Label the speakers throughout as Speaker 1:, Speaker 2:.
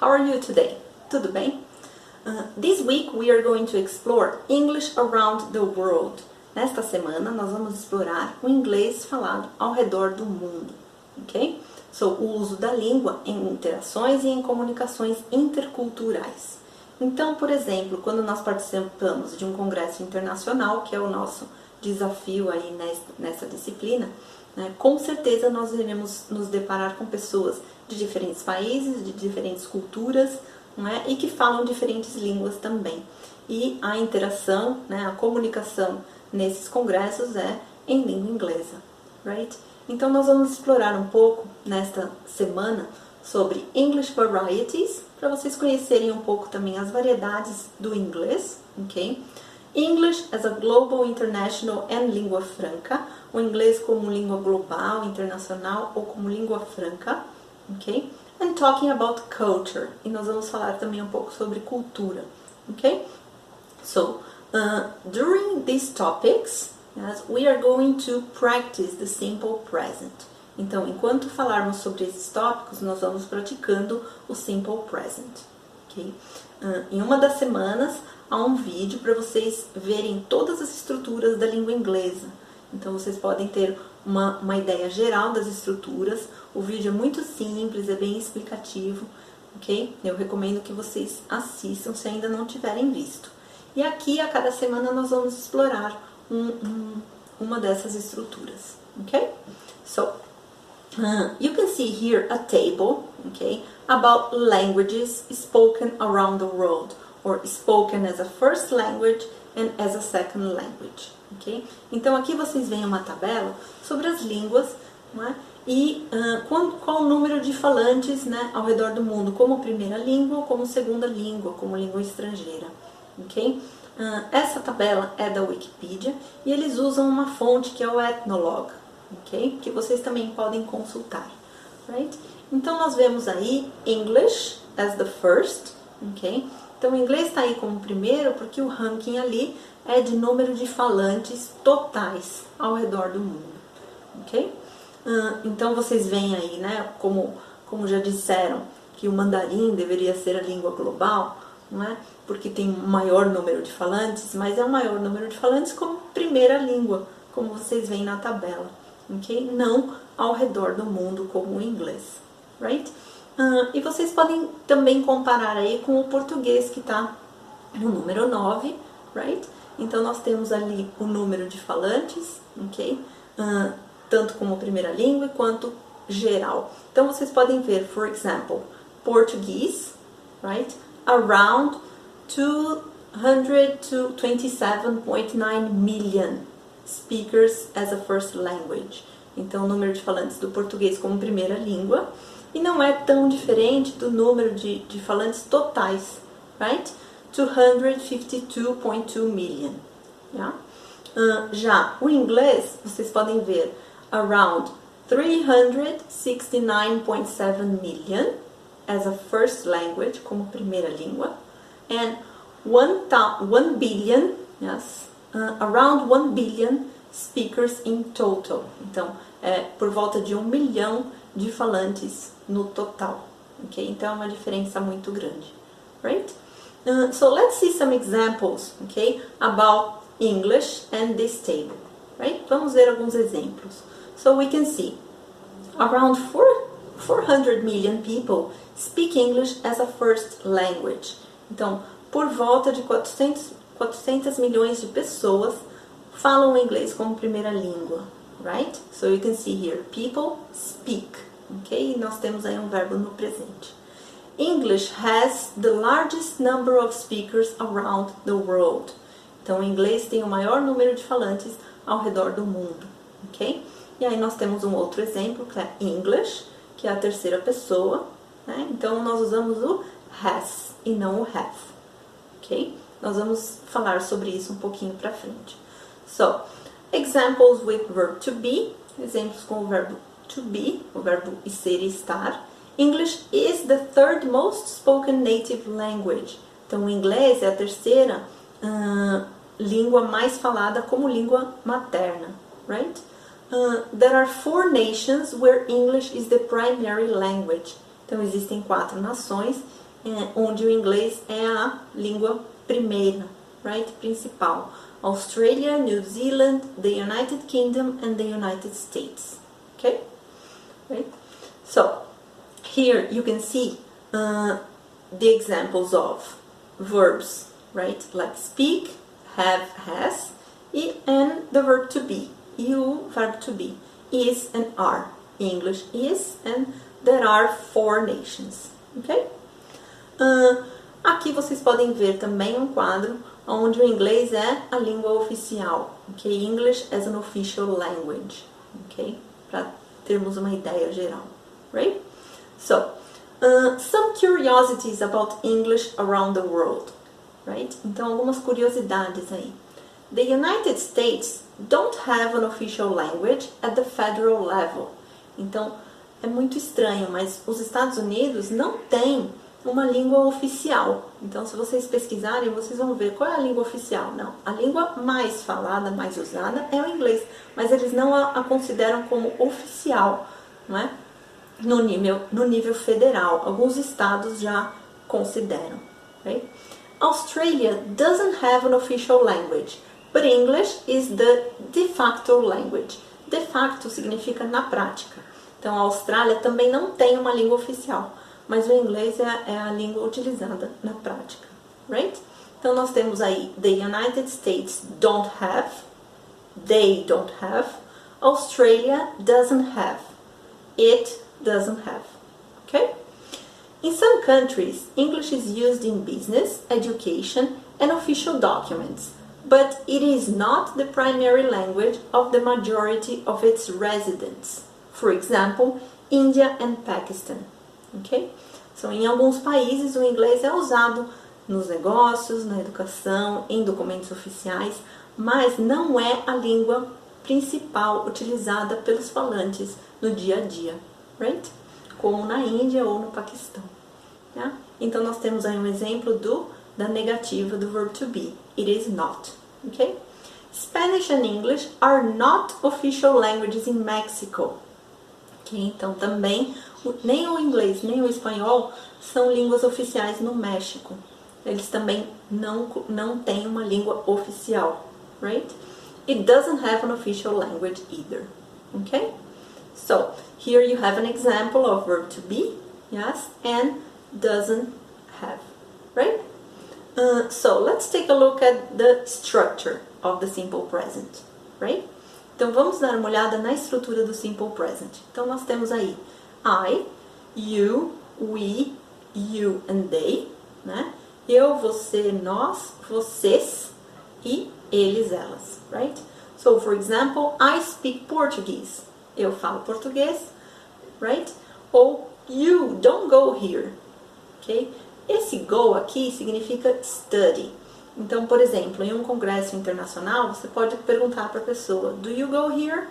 Speaker 1: how are you today? Tudo bem? Uh, this week we are going to explore English around the world. Nesta semana nós vamos explorar o inglês falado ao redor do mundo, ok? So, o uso da língua em interações e em comunicações interculturais. Então, por exemplo, quando nós participamos de um congresso internacional, que é o nosso desafio aí nessa disciplina, né, com certeza nós iremos nos deparar com pessoas de diferentes países, de diferentes culturas, né, e que falam diferentes línguas também. E a interação, né, a comunicação nesses congressos é em língua inglesa, right? Então nós vamos explorar um pouco nesta semana sobre English Varieties, para vocês conhecerem um pouco também as variedades do inglês, ok? English as a Global, International and Língua Franca, o inglês como língua global, internacional ou como língua franca, ok? And talking about culture, e nós vamos falar também um pouco sobre cultura, ok? So, uh, during these topics, yes, we are going to practice the simple present. Então, enquanto falarmos sobre esses tópicos, nós vamos praticando o simple present, ok? Uh, em uma das semanas, há um vídeo para vocês verem todas as estruturas da língua inglesa. Então, vocês podem ter uma, uma ideia geral das estruturas. O vídeo é muito simples, é bem explicativo, ok? Eu recomendo que vocês assistam se ainda não tiverem visto. E aqui, a cada semana, nós vamos explorar um, um, uma dessas estruturas, ok? So, uh, you can see here a table, okay, about languages spoken around the world, or spoken as a first language and as a second language, ok? Então aqui vocês veem uma tabela sobre as línguas, né? E uh, qual, qual, o número de falantes né, ao redor do mundo, como primeira língua como segunda língua, como língua estrangeira, ok? Uh, essa tabela é da Wikipedia e eles usam uma fonte que é o Ethnologue, ok? Que vocês também podem consultar, right? Então nós vemos aí English as the first, ok? Então o inglês está aí como primeiro porque o ranking ali é de número de falantes totais ao redor do mundo, ok? Uh, então vocês veem aí, né? Como, como já disseram, que o mandarim deveria ser a língua global, não é? Porque tem um maior número de falantes, mas é o maior número de falantes como primeira língua, como vocês veem na tabela, ok? Não ao redor do mundo como o inglês right? Uh, e vocês podem também comparar aí com o português que está no número 9, right? Então nós temos ali o número de falantes, ok? Uh, tanto como primeira língua quanto geral. Então vocês podem ver, for example, português, right? Around 227.9 million speakers as a first language. Então o número de falantes do português como primeira língua e não é tão diferente do número de, de falantes totais, right? 252.2 million. Yeah? Uh, já o inglês, vocês podem ver, around 369.7 million as a first language, como primeira língua, and 1, 1 billion, yes, uh, around 1 billion speakers in total. Então, é por volta de um milhão de falantes no total, ok? Então é uma diferença muito grande, right? Uh, so let's see some examples, okay, about English and this table, right? Vamos ver alguns exemplos. So we can see around 4, 400 million people speak English as a first language. Então, por volta de 400, 400 milhões de pessoas falam inglês como primeira língua, right? So you can see here, people speak ok? Nós temos aí um verbo no presente. English has the largest number of speakers around the world. Então, o inglês tem o maior número de falantes ao redor do mundo, ok? E aí nós temos um outro exemplo que é English, que é a terceira pessoa, né? Então, nós usamos o has e não o have, ok? Nós vamos falar sobre isso um pouquinho para frente. So, examples with verb to be, exemplos com o verbo to be, o verbo ser e estar. English is the third most spoken native language. Então, o inglês é a terceira uh, língua mais falada como língua materna, right? Uh, there are four nations where English is the primary language. Então, existem quatro nações é, onde o inglês é a língua primeira, right? Principal. Australia, New Zealand, the United Kingdom and the United States. Okay? Right? So, here you can see uh, the examples of verbs, right? Like speak, have, has, and the verb to be. You, verb to be. Is and are. English is, and there are four nations. Ok? Uh, aqui vocês podem ver também um quadro onde o inglês é a língua oficial. Ok? English as an official language. Ok? Para termos uma ideia geral. Right? So, uh, some curiosities about English around the world. Right? Então, algumas curiosidades aí. The United States don't have an official language at the federal level. Então, é muito estranho, mas os Estados Unidos não têm uma língua oficial. Então, se vocês pesquisarem, vocês vão ver qual é a língua oficial. Não, a língua mais falada, mais usada é o inglês, mas eles não a, consideram como oficial, não é? No nível, no nível federal. Alguns estados já consideram. Okay? Australia doesn't have an official language, but English is the de facto language. De facto significa na prática. Então, a Austrália também não tem uma língua oficial, mas o inglês é, é a língua utilizada na prática, right? Então, nós temos aí the United States don't have, they don't have, Australia doesn't have, it doesn't have, okay? In some countries, English is used in business, education, and official documents, but it is not the primary language of the majority of its residents. For example, India and Pakistan. Ok? Então, em alguns países, o inglês é usado nos negócios, na educação, em documentos oficiais, mas não é a língua principal utilizada pelos falantes no dia a dia, right? Como na Índia ou no Paquistão. Tá? Então, nós temos aí um exemplo do, da negativa do verb to be. It is not. Okay? Spanish and English are not official languages in Mexico. Então, também, nem o inglês nem o espanhol são línguas oficiais no México. Eles também não, não têm uma língua oficial, right? It doesn't have an official language either, okay? So, here you have an example of verb to be, yes, and doesn't have, right? Uh, so, let's take a look at the structure of the simple present, right? Então vamos dar uma olhada na estrutura do simple present. Então nós temos aí I, you, we, you and they, né? Eu, você, nós, vocês e eles, elas, right? So, for example, I speak Portuguese. Eu falo português, right? Ou you don't go here, ok? Esse go aqui significa study. Então, por exemplo, em um congresso internacional, você pode perguntar para a pessoa: Do you go here?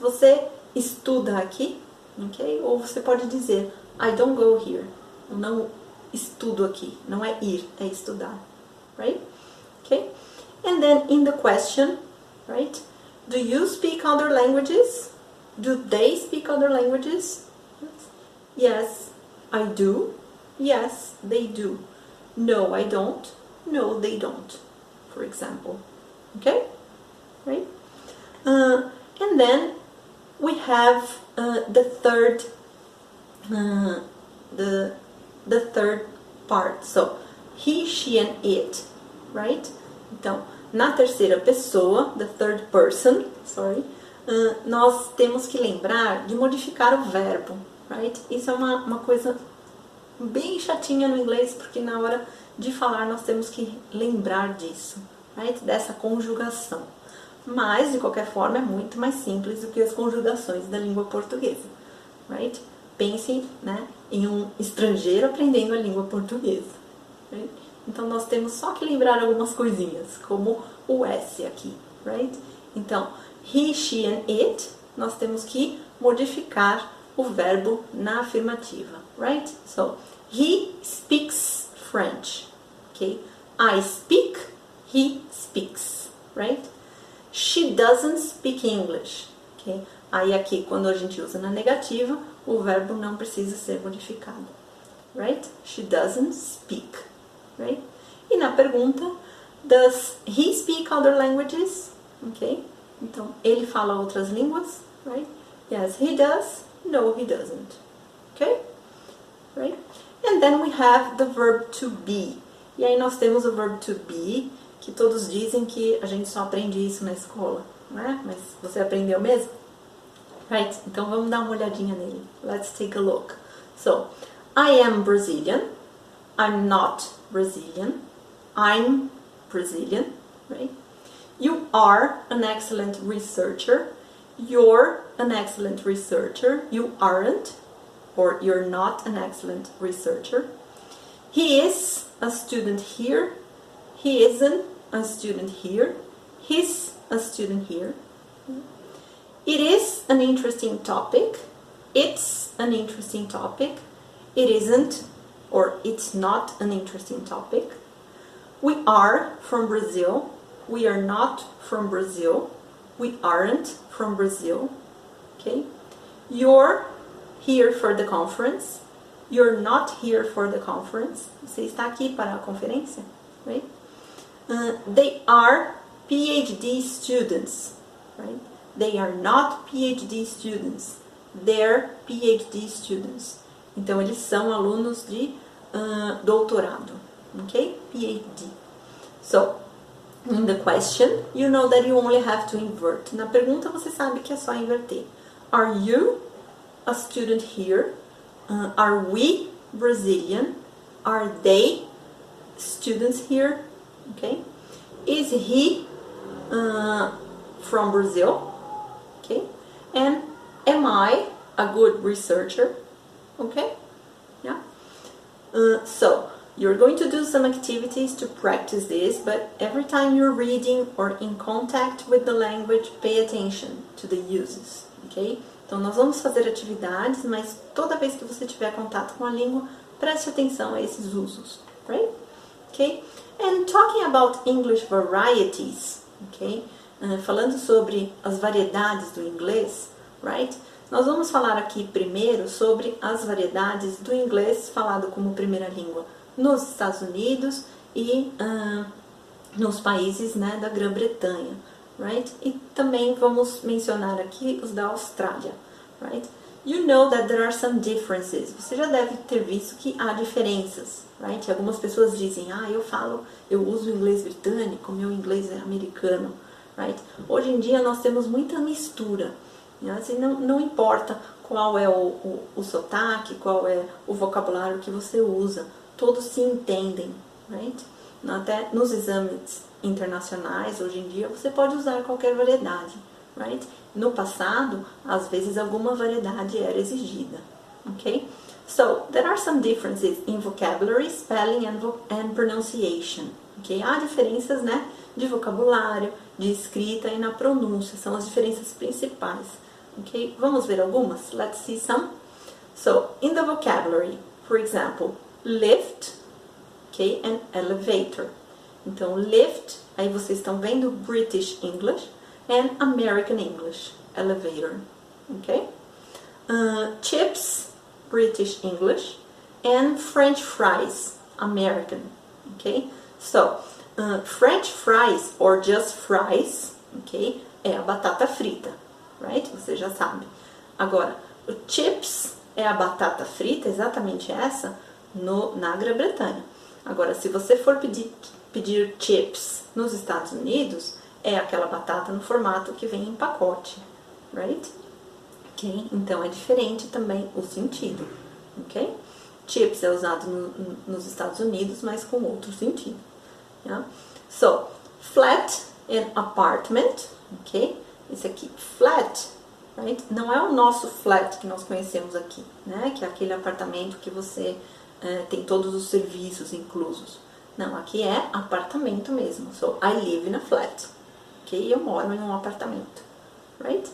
Speaker 1: Você estuda aqui? Ok? Ou você pode dizer: I don't go here. Eu não estudo aqui. Não é ir, é estudar. Right? Okay? And then in the question, right? Do you speak other languages? Do they speak other languages? Yes, I do. Yes, they do. No, I don't. No, they don't, for example. Okay? Right? Uh, and then we have uh, the third uh, the the third part. So he, she and it, right? Então, na terceira pessoa, the third person, sorry, uh, nós temos que lembrar de modificar o verbo, right? Isso é uma, uma coisa bem chatinha no inglês, porque na hora de falar nós temos que lembrar disso, right? dessa conjugação. Mas, de qualquer forma, é muito mais simples do que as conjugações da língua portuguesa. Right? Pense né, em um estrangeiro aprendendo a língua portuguesa. Right? Então, nós temos só que lembrar algumas coisinhas, como o S aqui. Right? Então, he, she and it, nós temos que modificar o verbo na afirmativa. Right? So, he speaks French. Okay? I speak, he speaks, right? She doesn't speak English. Okay? Aí aqui, quando a gente usa na negativa, o verbo não precisa ser modificado. right? She doesn't speak, right? E na pergunta, does he speak other languages? Ok? Então, ele fala outras línguas, right? Yes, he does. No, he doesn't. Okay? Right? And then we have the verb to be. E aí nós temos o verb to be, que todos dizem que a gente só aprende isso na escola, né? Mas você aprendeu mesmo? Right? Então vamos dar uma olhadinha nele. Let's take a look. So, I am Brazilian. I'm not Brazilian. I'm Brazilian, right? You are an excellent researcher. You're an excellent researcher. You aren't, or you're not an excellent researcher. He is a student here. He isn't a student here. He's a student here. It is an interesting topic. It's an interesting topic. It isn't or it's not an interesting topic. We are from Brazil. We are not from Brazil. We aren't from Brazil. Okay? You're here for the conference. You're not here for the conference. Você está aqui para a conferência, right? Uh, they are PhD students, right? They are not PhD students. They're PhD students. Então eles são alunos de uh, doutorado, okay? PhD. So, in the question, you know that you only have to invert. Na pergunta você sabe que é só inverter. Are you a student here? Uh, are we Brazilian? Are they students here? Okay. Is he uh, from Brazil? Okay. And am I a good researcher? Okay. Yeah. Uh, so you're going to do some activities to practice this, but every time you're reading or in contact with the language, pay attention to the uses. Okay. Então, nós vamos fazer atividades, mas toda vez que você tiver contato com a língua, preste atenção a esses usos, right? Okay? And talking about English varieties, okay? Uh, falando sobre as variedades do inglês, right? Nós vamos falar aqui primeiro sobre as variedades do inglês falado como primeira língua nos Estados Unidos e uh, nos países né, da Grã-Bretanha right? E também vamos mencionar aqui os da Austrália, right? You know that there are some differences. Você já deve ter visto que há diferenças, right? Algumas pessoas dizem, ah, eu falo, eu uso inglês britânico, meu inglês é americano, right? Hoje em dia nós temos muita mistura, né? assim, não, não importa qual é o, o, o sotaque, qual é o vocabulário que você usa, todos se entendem, right? Até nos exames internacionais, hoje em dia, você pode usar qualquer variedade, right? No passado, às vezes alguma variedade era exigida, ok? So, there are some differences in vocabulary, spelling and, vo and pronunciation, ok? Há diferenças, né, de vocabulário, de escrita e na pronúncia, são as diferenças principais, ok? Vamos ver algumas? Let's see some. So, in the vocabulary, for example, lift, ok, and elevator. Então, lift, aí vocês estão vendo British English and American English, elevator, ok? Uh, chips, British English, and French fries, American, ok? So, uh, French fries or just fries, ok? É a batata frita, right? Você já sabe. Agora, o chips é a batata frita, exatamente essa, no, na Grã-Bretanha. Agora, se você for pedir pedir chips nos Estados Unidos é aquela batata no formato que vem em pacote, right? Ok? Então é diferente também o sentido, ok? Chips é usado no, nos Estados Unidos, mas com outro sentido. Yeah? So, flat and apartment, ok? Esse aqui, flat, right? Não é o nosso flat que nós conhecemos aqui, né? Que é aquele apartamento que você uh, tem todos os serviços inclusos. Não, aqui é apartamento mesmo. So, I live in a flat. Ok? Eu moro em um apartamento. Right?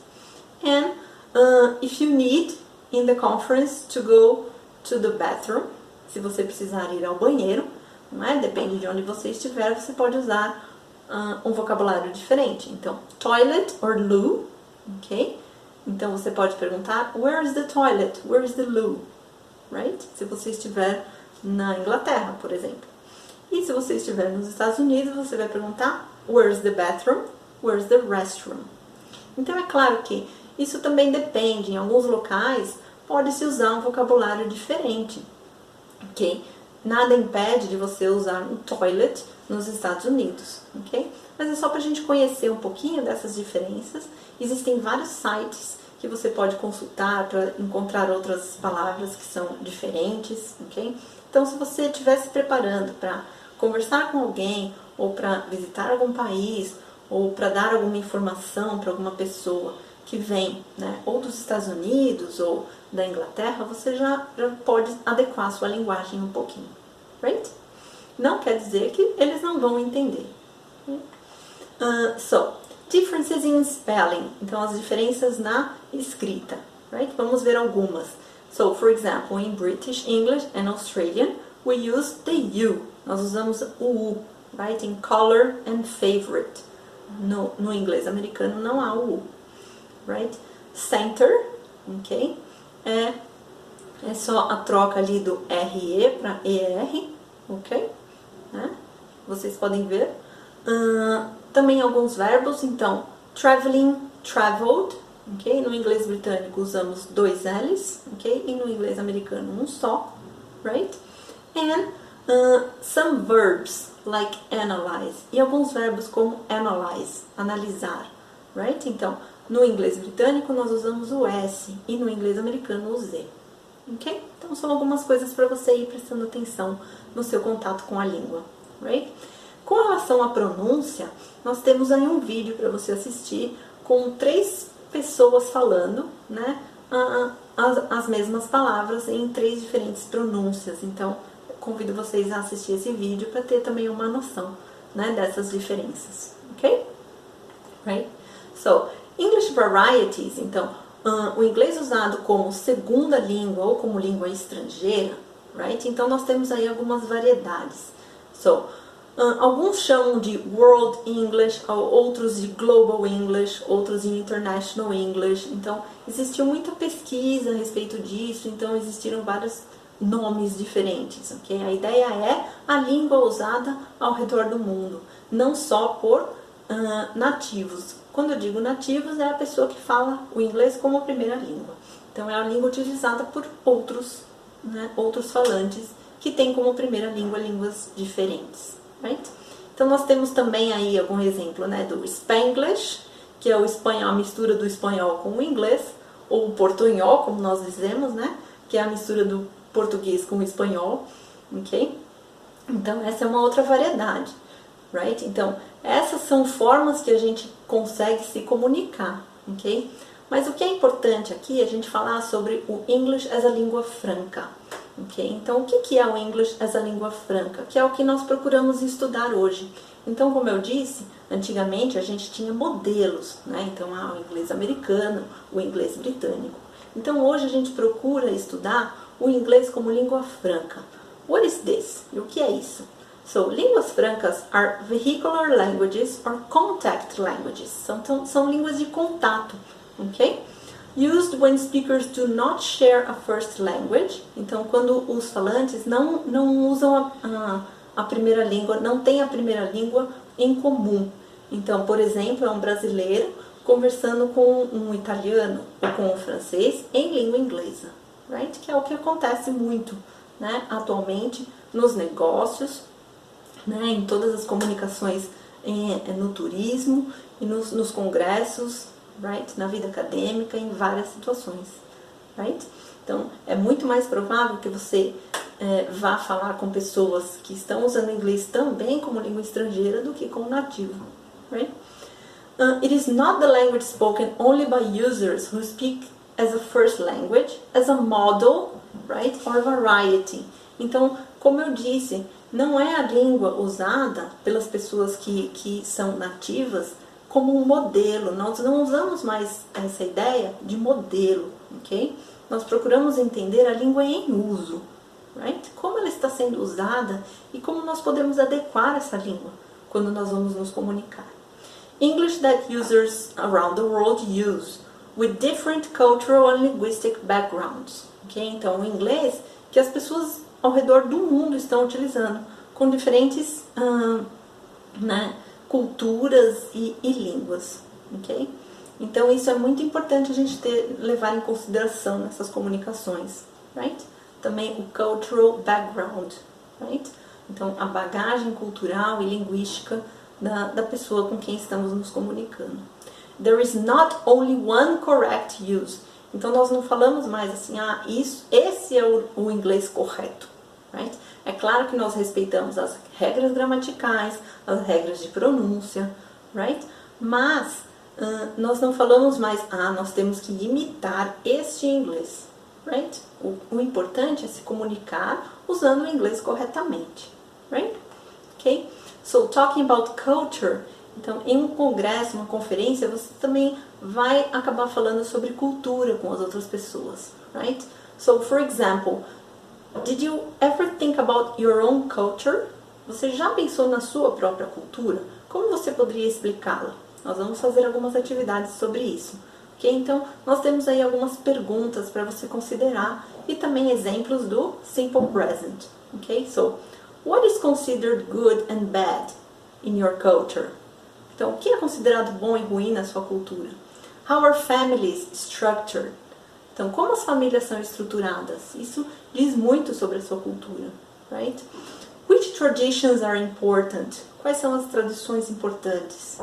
Speaker 1: And uh, if you need in the conference to go to the bathroom, se você precisar ir ao banheiro, não é? Depende de onde você estiver, você pode usar uh, um vocabulário diferente. Então, toilet or loo, ok? Então você pode perguntar, where is the toilet? Where is the loo? right? Se você estiver na Inglaterra, por exemplo. E se você estiver nos Estados Unidos, você vai perguntar Where's the bathroom? Where's the restroom? Então é claro que isso também depende. Em alguns locais pode-se usar um vocabulário diferente, ok? Nada impede de você usar um toilet nos Estados Unidos, ok? Mas é só para a gente conhecer um pouquinho dessas diferenças. Existem vários sites que você pode consultar para encontrar outras palavras que são diferentes, ok? Então, se você estiver se preparando para conversar com alguém ou para visitar algum país ou para dar alguma informação para alguma pessoa que vem, né, ou dos Estados Unidos ou da Inglaterra, você já, já pode adequar sua linguagem um pouquinho, right? Não quer dizer que eles não vão entender. Uh, so, differences in spelling. Então, as diferenças na escrita, right? Vamos ver algumas. So, for example, in British English and Australian, we use the U. Nós usamos o U, right? In color and favorite. No, no inglês americano não há o U, right? Center, ok? É, é só a troca ali do RE para ER, ok? Né? Vocês podem ver. Uh, também alguns verbos, então, traveling, traveled, ok? No inglês britânico usamos dois L's, ok? E no inglês americano um só, right? And uh, some verbs, like analyze. E alguns verbos como analyze, analisar, right? Então, no inglês britânico nós usamos o S e no inglês americano o Z, ok? Então, são algumas coisas para você ir prestando atenção no seu contato com a língua, right? Com relação à pronúncia, nós temos aí um vídeo para você assistir com três pessoas falando, né, as, as mesmas palavras em três diferentes pronúncias. Então, convido vocês a assistir esse vídeo para ter também uma noção, né, dessas diferenças, ok? Right? So, English varieties, então, uh, o inglês usado como segunda língua ou como língua estrangeira, right? Então, nós temos aí algumas variedades. So, alguns chamam de World English, outros de Global English, outros de International English. Então, existiu muita pesquisa a respeito disso, então existiram vários nomes diferentes, ok? A ideia é a língua usada ao redor do mundo, não só por uh, nativos. Quando eu digo nativos, é a pessoa que fala o inglês como primeira língua. Então, é a língua utilizada por outros, né, outros falantes que têm como primeira língua línguas diferentes. Right? Então nós temos também aí algum exemplo né, do Spanglish, que é o espanhol, a mistura do espanhol com o inglês, ou o portunhol, como nós dizemos, né, que é a mistura do português com o espanhol, ok? Então essa é uma outra variedade, right? Então essas são formas que a gente consegue se comunicar, ok? Mas o que é importante aqui é a gente falar sobre o English as a língua franca. Okay? Então, o que é o English as a língua franca? Que é o que nós procuramos estudar hoje. Então, como eu disse, antigamente a gente tinha modelos, né? Então, há o inglês americano, o inglês britânico. Então, hoje a gente procura estudar o inglês como língua franca. What is this? E o que é isso? So, línguas francas are vehicular languages or contact languages. São, são, são línguas de contato, ok? Used when speakers do not share a first language. Então, quando os falantes não, não usam a, a, a primeira língua, não tem a primeira língua em comum. Então, por exemplo, é um brasileiro conversando com um italiano ou com um francês em língua inglesa, right? Que é o que acontece muito, né, atualmente nos negócios, né, em todas as comunicações em, no turismo e nos, nos congressos right? Na vida acadêmica, em várias situações, right? Então, é muito mais provável que você é, vá falar com pessoas que estão usando inglês também como língua estrangeira do que com nativo, right? Uh, it is not the language spoken only by users who speak as a first language, as a model, right, or variety. Então, como eu disse, não é a língua usada pelas pessoas que, que são nativas como um modelo. Nós não usamos mais essa ideia de modelo, ok? Nós procuramos entender a língua em uso, right? Como ela está sendo usada e como nós podemos adequar essa língua quando nós vamos nos comunicar. English that users around the world use with different cultural and linguistic backgrounds. ok? Então, o inglês que as pessoas ao redor do mundo estão utilizando, com diferentes né, culturas e, e línguas, ok? Então isso é muito importante a gente ter, levar em consideração nessas comunicações, right? Também o cultural background, right? Então a bagagem cultural e linguística da, da pessoa com quem estamos nos comunicando. There is not only one correct use. Então nós não falamos mais assim, ah, isso, esse é o, o inglês correto, right? É claro que nós respeitamos as regras gramaticais, as regras de pronúncia, right? Mas uh, nós não falamos mais, ah, nós temos que imitar este inglês, right? O, o importante é se comunicar usando o inglês corretamente, right? Ok? So, talking about culture, então, em um congresso, uma conferência, você também vai acabar falando sobre cultura com as outras pessoas, right? So, for example, did you ever think about your own culture? Você já pensou na sua própria cultura? Como você poderia explicá-la? Nós vamos fazer algumas atividades sobre isso. Ok? Então, nós temos aí algumas perguntas para você considerar e também exemplos do simple present. Ok? So, what is considered good and bad in your culture? Então, o que é considerado bom e ruim na sua cultura? How are families structured? Então, como as famílias são estruturadas? Isso diz muito sobre a sua cultura, right? Which traditions are important? Quais são as tradições importantes?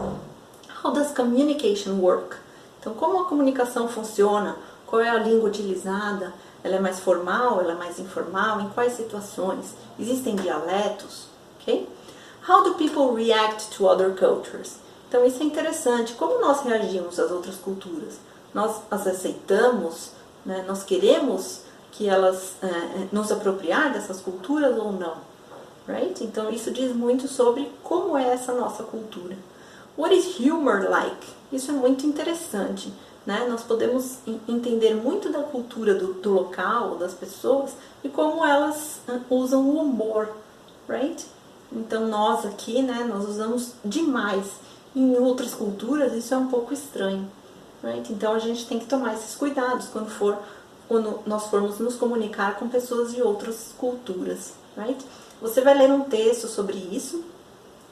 Speaker 1: How does communication work? Então, como a comunicação funciona? Qual é a língua utilizada? Ela é mais formal? Ela é mais informal? Em quais situações? Existem dialetos? Ok? How do people react to other cultures? Então isso é interessante. Como nós reagimos às outras culturas? Nós as aceitamos? Né? Nós queremos que elas é, nos apropriar dessas culturas ou não? Right? Então isso diz muito sobre como é essa nossa cultura. What is humor like? Isso é muito interessante. Né? Nós podemos entender muito da cultura do, do local, das pessoas e como elas usam o humor, right? Então nós aqui, né, nós usamos demais. Em outras culturas isso é um pouco estranho, right? Então a gente tem que tomar esses cuidados quando for quando nós formos nos comunicar com pessoas de outras culturas, right? Você vai ler um texto sobre isso.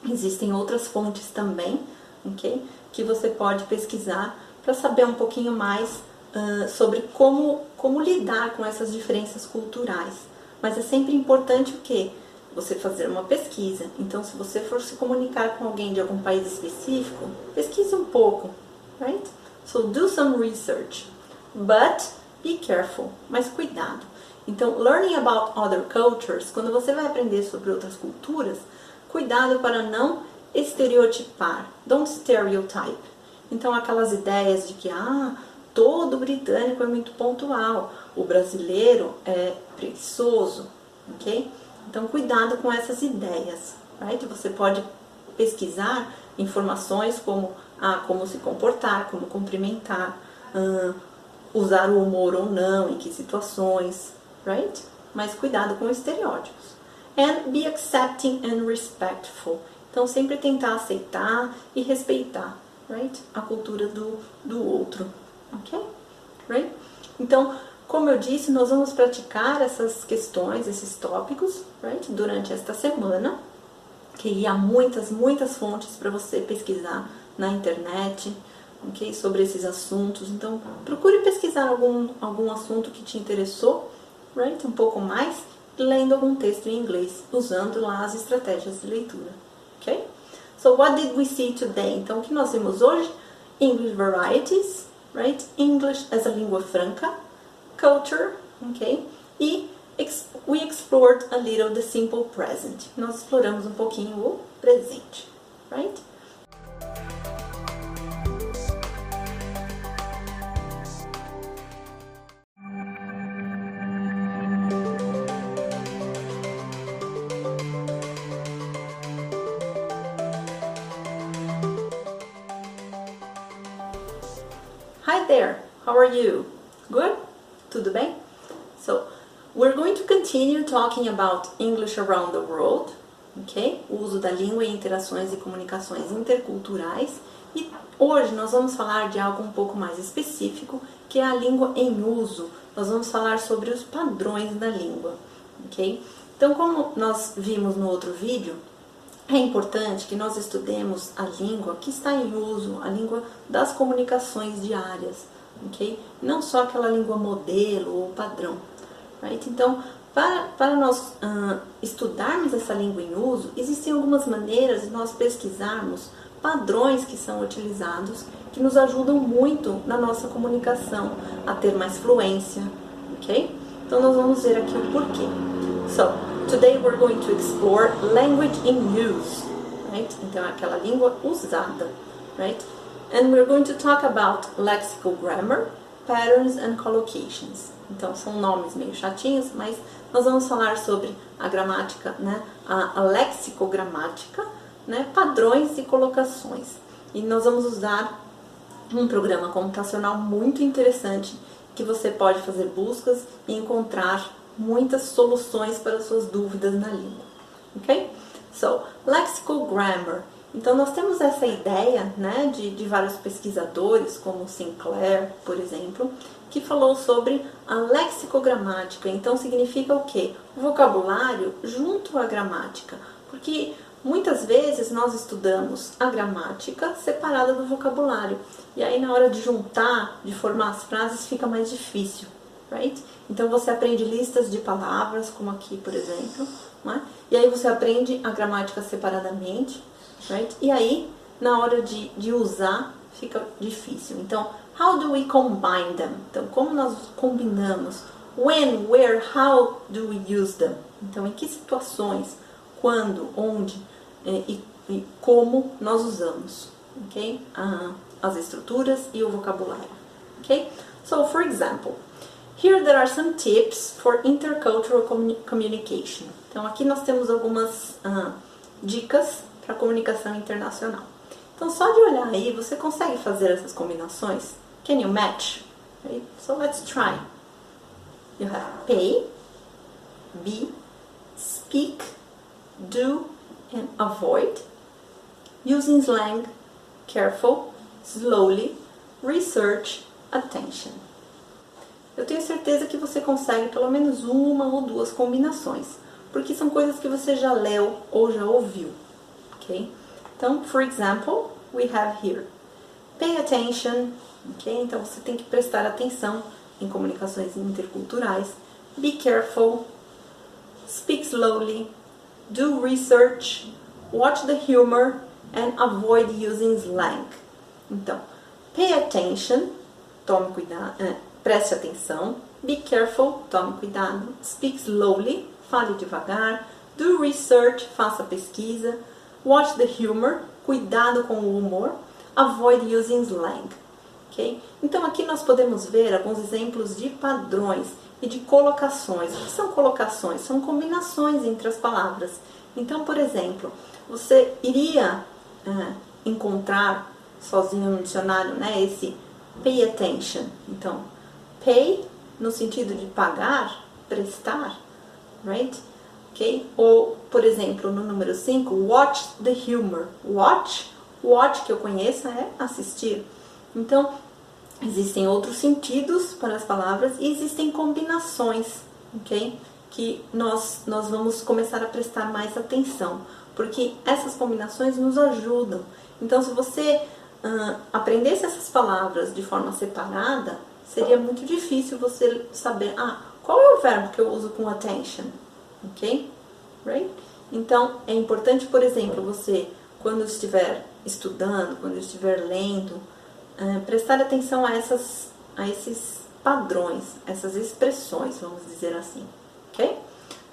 Speaker 1: Existem outras fontes também, ok? Que você pode pesquisar para saber um pouquinho mais uh, sobre como como lidar com essas diferenças culturais. Mas é sempre importante o quê? você fazer uma pesquisa. Então, se você for se comunicar com alguém de algum país específico, pesquise um pouco, right? So do some research, but be careful, mas cuidado. Então, learning about other cultures, quando você vai aprender sobre outras culturas, cuidado para não estereotipar, don't stereotype. Então, aquelas ideias de que ah, todo britânico é muito pontual, o brasileiro é preguiçoso, ok? Então, cuidado com essas ideias. Right? Você pode pesquisar informações como como se comportar, como cumprimentar, ah, usar o humor ou não, em que situações, right? Mas cuidado com estereótipos. And be accepting and respectful. Então, sempre tentar aceitar e respeitar, right? A cultura do, do outro, ok? Right? Então, como eu disse, nós vamos praticar essas questões, esses tópicos, right, durante esta semana, que há muitas, muitas fontes para você pesquisar na internet, ok, sobre esses assuntos. Então, procure pesquisar algum, algum assunto que te interessou, right, um pouco mais, lendo algum texto em inglês, usando lá as estratégias de leitura, ok? So, what did we see today? Então, o que nós vimos hoje? English varieties, right? English as a língua franca, culture, ok? E we explored a little the simple present. Nós exploramos um pouquinho o presente, right? How are you? Good? Tudo bem? So, we're going to continue talking about English around the world, ok? O uso da língua em interações e comunicações interculturais. E hoje nós vamos falar de algo um pouco mais específico, que é a língua em uso. Nós vamos falar sobre os padrões da língua. ok? Então, como nós vimos no outro vídeo, é importante que nós estudemos a língua que está em uso, a língua das comunicações diárias, ok? Não só aquela língua modelo ou padrão, right? Então, para, para nós uh, estudarmos essa língua em uso, existem algumas maneiras de nós pesquisarmos padrões que são utilizados que nos ajudam muito na nossa comunicação a ter mais fluência, ok? Então nós vamos ver aqui o porquê. So, today we're going to explore language in use, right? Então aquela língua usada, right? And we're going to talk about lexical grammar, patterns and collocations. Então são nomes meio chatinhos, mas nós vamos falar sobre a gramática, né? A, a lexicogramática, né? Padrões e colocações. E nós vamos usar um programa computacional muito interessante que você pode fazer buscas e encontrar muitas soluções para suas dúvidas na língua. Ok? So, lexical grammar. Então, nós temos essa ideia né, de, de vários pesquisadores, como Sinclair, por exemplo, que falou sobre a lexicogramática. Então, significa o quê? O vocabulário junto à gramática. Porque Muitas vezes nós estudamos a gramática separada do vocabulário. E aí na hora de juntar, de formar as frases, fica mais difícil, right? Então você aprende listas de palavras, como aqui, por exemplo, né? E aí você aprende a gramática separadamente, right? E aí, na hora de, de usar, fica difícil. Então, how do we combine them? Então, como nós combinamos? When, where, how do we use them? Então, em que situações? Quando, onde? é, e, e, como nós usamos, ok? Ah, as estruturas e o vocabulário, ok? So, for example, here there are some tips for intercultural communication. Então, aqui nós temos algumas ah, dicas para comunicação internacional. Então, só de olhar aí, você consegue fazer essas combinações? Can you match? Okay? So, let's try. You have pay, be, speak, do, and avoid, using slang, careful, slowly, research, attention. Eu tenho certeza que você consegue pelo menos uma ou duas combinações, porque são coisas que você já leu ou já ouviu, ok? Então, for example, we have here, pay attention, ok? Então você tem que prestar atenção em comunicações interculturais, be careful, speak slowly, do research, watch the humor and avoid using slang. Então, pay attention, tome cuidado, é, preste atenção, be careful, tome cuidado, speak slowly, fale devagar, do research, faça pesquisa, watch the humor, cuidado com o humor, avoid using slang. Okay? Então aqui nós podemos ver alguns exemplos de padrões e de colocações. O que são colocações? São combinações entre as palavras. Então, por exemplo, você iria é, encontrar sozinho no dicionário né, esse pay attention. Então, pay no sentido de pagar, prestar, right? Ou, por exemplo, no número 5, watch the humor. Watch, watch que eu conheça é assistir. Então, Existem outros sentidos para as palavras e existem combinações, ok? Que nós, nós vamos começar a prestar mais atenção, porque essas combinações nos ajudam. Então, se você uh, aprendesse essas palavras de forma separada, seria muito difícil você saber, ah, qual é o verbo que eu uso com attention, ok? Right? Então, é importante, por exemplo, você, quando estiver estudando, quando estiver lendo, é, prestar atenção a, essas, a esses padrões, essas expressões, vamos dizer assim, ok?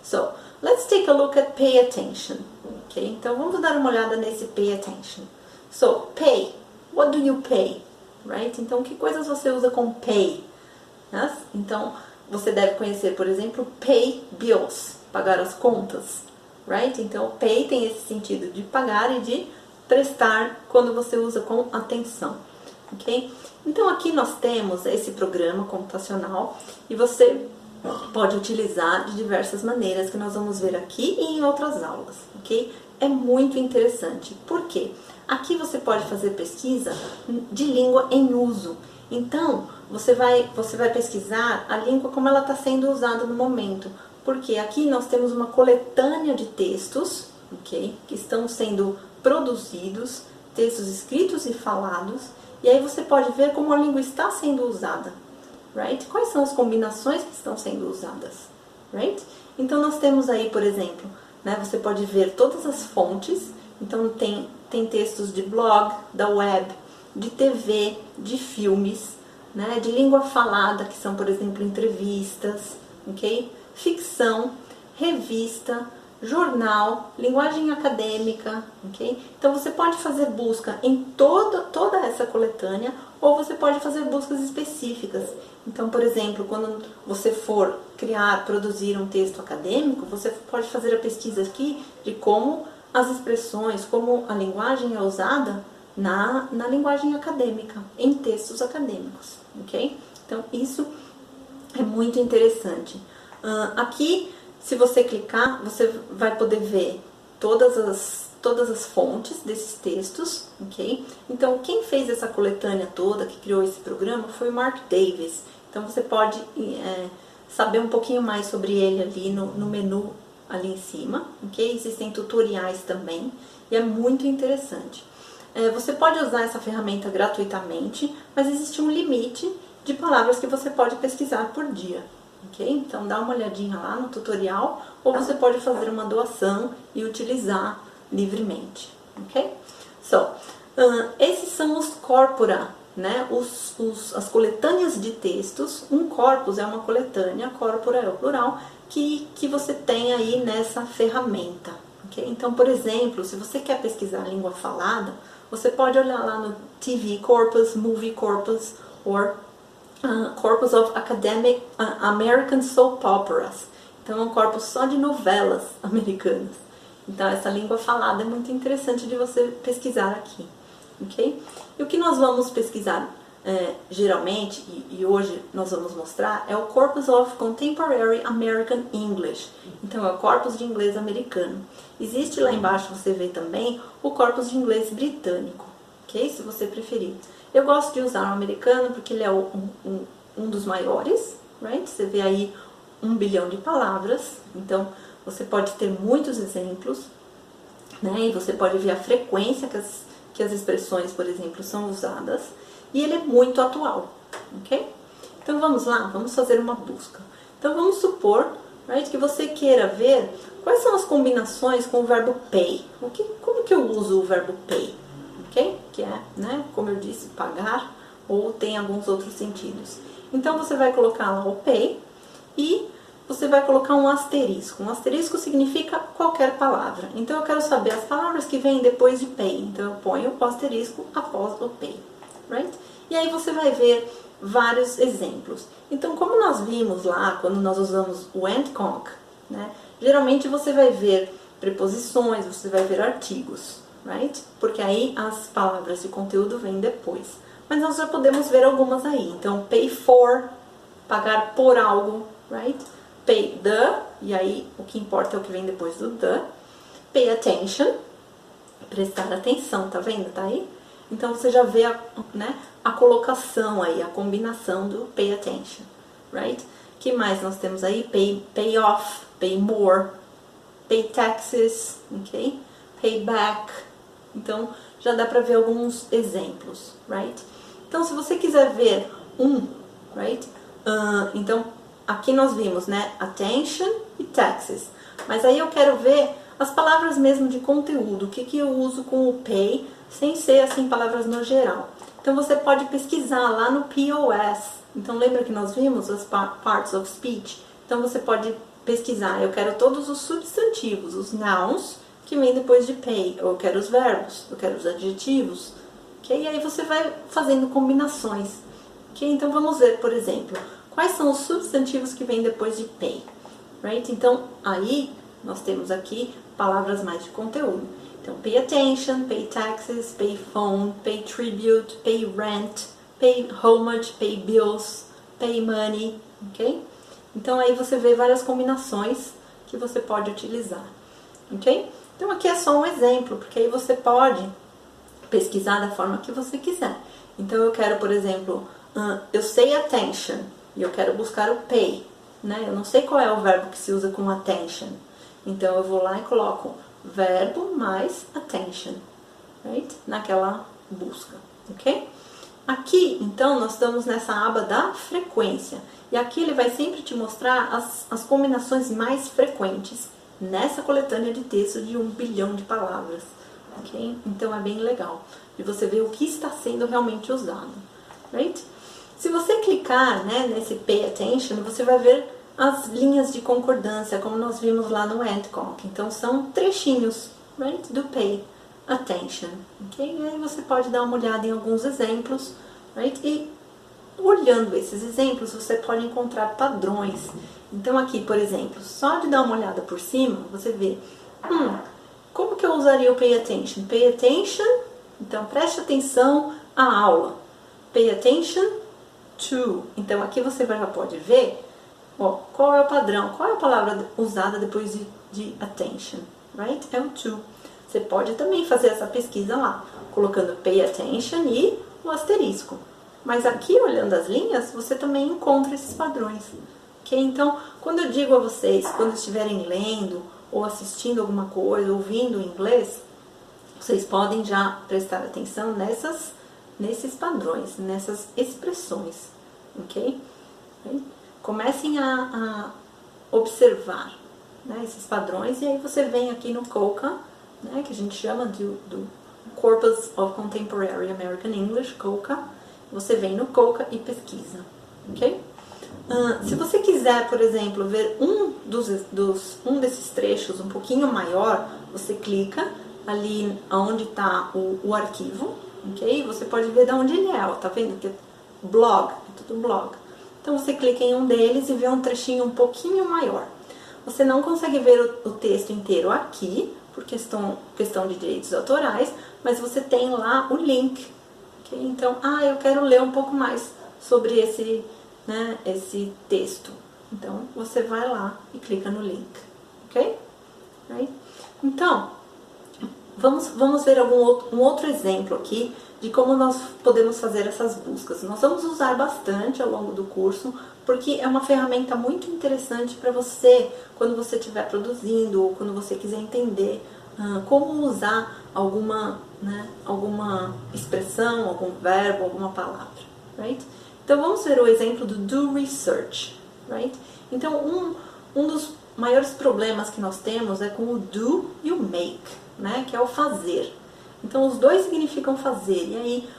Speaker 1: So, let's take a look at pay attention, ok? Então, vamos dar uma olhada nesse pay attention. So, pay, what do you pay, right? Então, que coisas você usa com pay? Então, você deve conhecer, por exemplo, pay bills, pagar as contas, right? Então, pay tem esse sentido de pagar e de prestar quando você usa com atenção ok? Então aqui nós temos esse programa computacional e você pode utilizar de diversas maneiras que nós vamos ver aqui e em outras aulas, ok? É muito interessante. Por quê? Aqui você pode fazer pesquisa de língua em uso. Então, você vai, você vai pesquisar a língua como ela está sendo usada no momento. Porque aqui nós temos uma coletânea de textos, ok? Que estão sendo produzidos, textos escritos e falados, e aí você pode ver como a língua está sendo usada, right? Quais são as combinações que estão sendo usadas, right? Então nós temos aí, por exemplo, né, você pode ver todas as fontes, então tem, tem textos de blog, da web, de TV, de filmes, né, de língua falada, que são, por exemplo, entrevistas, ok? Ficção, revista, jornal, linguagem acadêmica, ok? Então você pode fazer busca em toda, toda essa coletânea ou você pode fazer buscas específicas. Então, por exemplo, quando você for criar, produzir um texto acadêmico, você pode fazer a pesquisa aqui de como as expressões, como a linguagem é usada na, na linguagem acadêmica, em textos acadêmicos, ok? Então, isso é muito interessante. Uh, aqui se você clicar, você vai poder ver todas as, todas as fontes desses textos, ok? Então, quem fez essa coletânea toda, que criou esse programa, foi o Mark Davis. Então, você pode é, saber um pouquinho mais sobre ele ali no, no menu ali em cima, ok? Existem tutoriais também e é muito interessante. É, você pode usar essa ferramenta gratuitamente, mas existe um limite de palavras que você pode pesquisar por dia, ok? Então dá uma olhadinha lá no tutorial ou você pode fazer uma doação e utilizar livremente, ok? So, uh, esses são os corpora, né? Os, os, as coletâneas de textos. Um corpus é uma coletânea, corpora é o plural, que, que você tem aí nessa ferramenta, ok? Então, por exemplo, se você quer pesquisar a língua falada, você pode olhar lá no TV Corpus, Movie Corpus, or uh, Corpus of Academic uh, American Soap Operas. Então é um corpus só de novelas americanas. Então essa língua falada é muito interessante de você pesquisar aqui, ok? E o que nós vamos pesquisar é, geralmente, e, e, hoje nós vamos mostrar, é o Corpus of Contemporary American English. Então é o corpus de inglês americano. Existe lá embaixo, você vê também, o corpus de inglês britânico, ok? Se você preferir. Eu gosto de usar o americano porque ele é um, um, um dos maiores, right? Você vê aí um bilhão de palavras, então você pode ter muitos exemplos, né? E você pode ver a frequência que as, que as expressões, por exemplo, são usadas. E ele é muito atual, ok? Então vamos lá, vamos fazer uma busca. Então vamos supor right, que você queira ver quais são as combinações com o verbo pay. O que, como que eu uso o verbo pay? Ok? Que é, né, como eu disse, pagar ou tem alguns outros sentidos. Então você vai colocar lá o pay e você vai colocar um asterisco. Um asterisco significa qualquer palavra. Então eu quero saber as palavras que vêm depois de pay. Então eu ponho o asterisco após o pay, right? E aí você vai ver vários exemplos. Então, como nós vimos lá quando nós usamos o and conc, né? Geralmente você vai ver preposições, você vai ver artigos right? Porque aí as palavras de conteúdo vêm depois. Mas nós já podemos ver algumas aí. Então, pay for, pagar por algo, right? Pay the, e aí o que importa é o que vem depois do the. Pay attention, prestar atenção, tá vendo? Tá aí? Então você já vê a, né, a colocação aí, a combinação do pay attention, right? que mais nós temos aí? Pay, pay off, pay more, pay taxes, ok? Pay back, então, já dá para ver alguns exemplos, right? Então, se você quiser ver um, right? Uh, então, aqui nós vimos, né? Attention e taxes. Mas aí eu quero ver as palavras mesmo de conteúdo. O que, que eu uso com o pay, sem ser, assim, palavras no geral. Então, você pode pesquisar lá no POS. Então, lembra que nós vimos as parts of speech? Então, você pode pesquisar. Eu quero todos os substantivos, os nouns, que vem depois de pay. Eu quero os verbos, eu quero os adjetivos. Okay? E aí você vai fazendo combinações. Okay? Então vamos ver, por exemplo, quais são os substantivos que vêm depois de pay. Right? Então aí nós temos aqui palavras mais de conteúdo. Então, pay attention, pay taxes, pay phone, pay tribute, pay rent, pay homage, pay bills, pay money, ok? Então aí você vê várias combinações que você pode utilizar, ok? Então aqui é só um exemplo, porque aí você pode pesquisar da forma que você quiser. Então eu quero, por exemplo, uh, eu sei attention e eu quero buscar o pay. né? Eu não sei qual é o verbo que se usa com attention. Então eu vou lá e coloco verbo mais attention, right? Naquela busca, ok? Aqui, então, nós estamos nessa aba da frequência. E aqui ele vai sempre te mostrar as, as combinações mais frequentes nessa coletânea de texto de um bilhão de palavras. ok? Então é bem legal de você ver o que está sendo realmente usado. Right? Se você clicar né, nesse Pay Attention, você vai ver as linhas de concordância, como nós vimos lá no Adcock. Então são trechinhos right, do Pay Attention. Okay? E aí você pode dar uma olhada em alguns exemplos right? e olhando esses exemplos você pode encontrar padrões. Então aqui, por exemplo, só de dar uma olhada por cima, você vê, hum, como que eu usaria o pay attention? Pay attention, então preste atenção à aula. Pay attention to. Então aqui você já pode ver ó, qual é o padrão, qual é a palavra usada depois de, de attention, right? É o to. Você pode também fazer essa pesquisa lá, colocando pay attention e o asterisco. Mas aqui, olhando as linhas, você também encontra esses padrões. Okay? Então, quando eu digo a vocês, quando estiverem lendo ou assistindo alguma coisa, ouvindo inglês, vocês podem já prestar atenção nessas, nesses padrões, nessas expressões, ok? Comecem a, a observar né, esses padrões e aí você vem aqui no COCA, né, que a gente chama de, do Corpus of Contemporary American English, COCA, você vem no COCA e pesquisa, ok? Uh, se você quiser, por exemplo, ver um, dos, dos, um desses trechos um pouquinho maior, você clica ali onde está o, o, arquivo, ok? Você pode ver de onde ele é, ó, tá vendo? Que é blog, é tudo blog. Então você clica em um deles e vê um trechinho um pouquinho maior. Você não consegue ver o, o texto inteiro aqui, por questão, questão de direitos autorais, mas você tem lá o link. Então, ah, eu quero ler um pouco mais sobre esse né, esse texto. Então, você vai lá e clica no link, ok? Então, vamos, vamos ver algum outro, um outro exemplo aqui de como nós podemos fazer essas buscas. Nós vamos usar bastante ao longo do curso, porque é uma ferramenta muito interessante para você quando você estiver produzindo ou quando você quiser entender como usar alguma, né, alguma expressão, algum verbo, alguma palavra. Right? Então vamos ver o exemplo do do research, right? Então um, um dos maiores problemas que nós temos é com o do e o make, né? Que é o fazer. Então os dois significam fazer. E aí,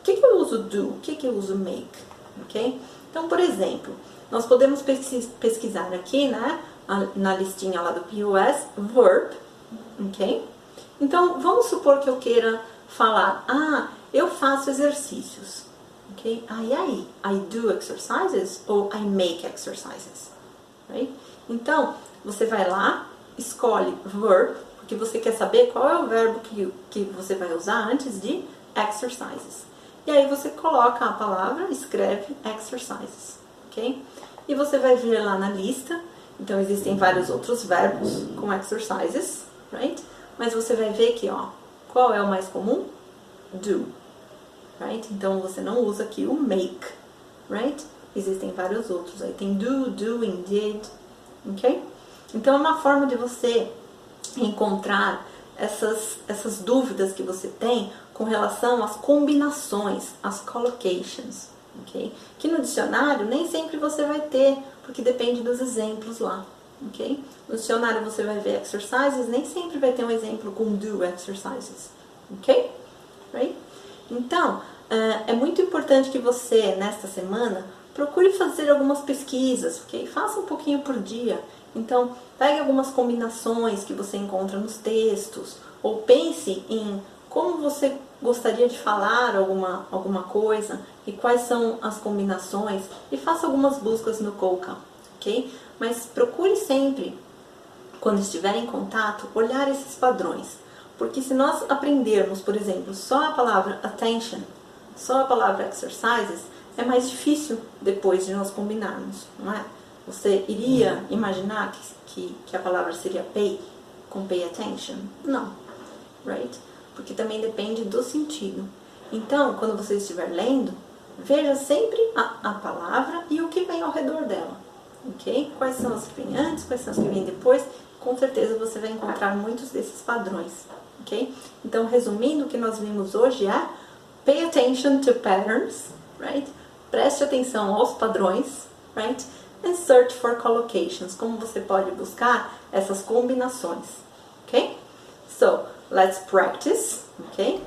Speaker 1: o que, que eu uso do? O que, que eu uso make? Ok? Então, por exemplo, nós podemos pesquisar aqui, né? Na listinha lá do POS, verb, ok? Então, vamos supor que eu queira falar, ah, eu faço exercícios. Ok? Aí, aí, I do exercises ou I make exercises. Right? Então, você vai lá, escolhe verb, porque você quer saber qual é o verbo que, que você vai usar antes de exercises. E aí você coloca a palavra, escreve exercises, ok? E você vai ver lá na lista, então existem vários outros verbos com exercises, right? Mas você vai ver que, ó, qual é o mais comum? Do right? Então você não usa aqui o make, right? Existem vários outros. Aí tem do, doing, did, ok? Então é uma forma de você encontrar essas, essas dúvidas que você tem com relação às combinações, às collocations, ok? Que no dicionário nem sempre você vai ter, porque depende dos exemplos lá, ok? No dicionário você vai ver exercises, nem sempre vai ter um exemplo com do exercises, ok? Right? Então, eh, é muito importante que você, nesta semana, procure fazer algumas pesquisas, ok? Faça um pouquinho por dia. Então, pegue algumas combinações que você encontra nos textos, ou pense em como você gostaria de falar alguma, alguma coisa e quais são as combinações e faça algumas buscas no Coca, ok? Mas procure sempre, quando estiver em contato, olhar esses padrões. Porque se nós aprendermos, por exemplo, só a palavra attention, só a palavra exercises, é mais difícil depois de nós combinarmos, não é? Você iria imaginar que, que, que a palavra seria pay com pay attention? Não, right? Porque também depende do sentido. Então, quando você estiver lendo, veja sempre a, a palavra e o que vem ao redor dela. Ok? Quais são as que vêm antes, quais são as que vêm depois? Com certeza você vai encontrar muitos desses padrões, ok? Então, resumindo, o que nós vimos hoje é pay attention to patterns, right? Preste atenção aos padrões, right? And search for collocations, como você pode buscar essas combinações, ok? So, let's practice, okay?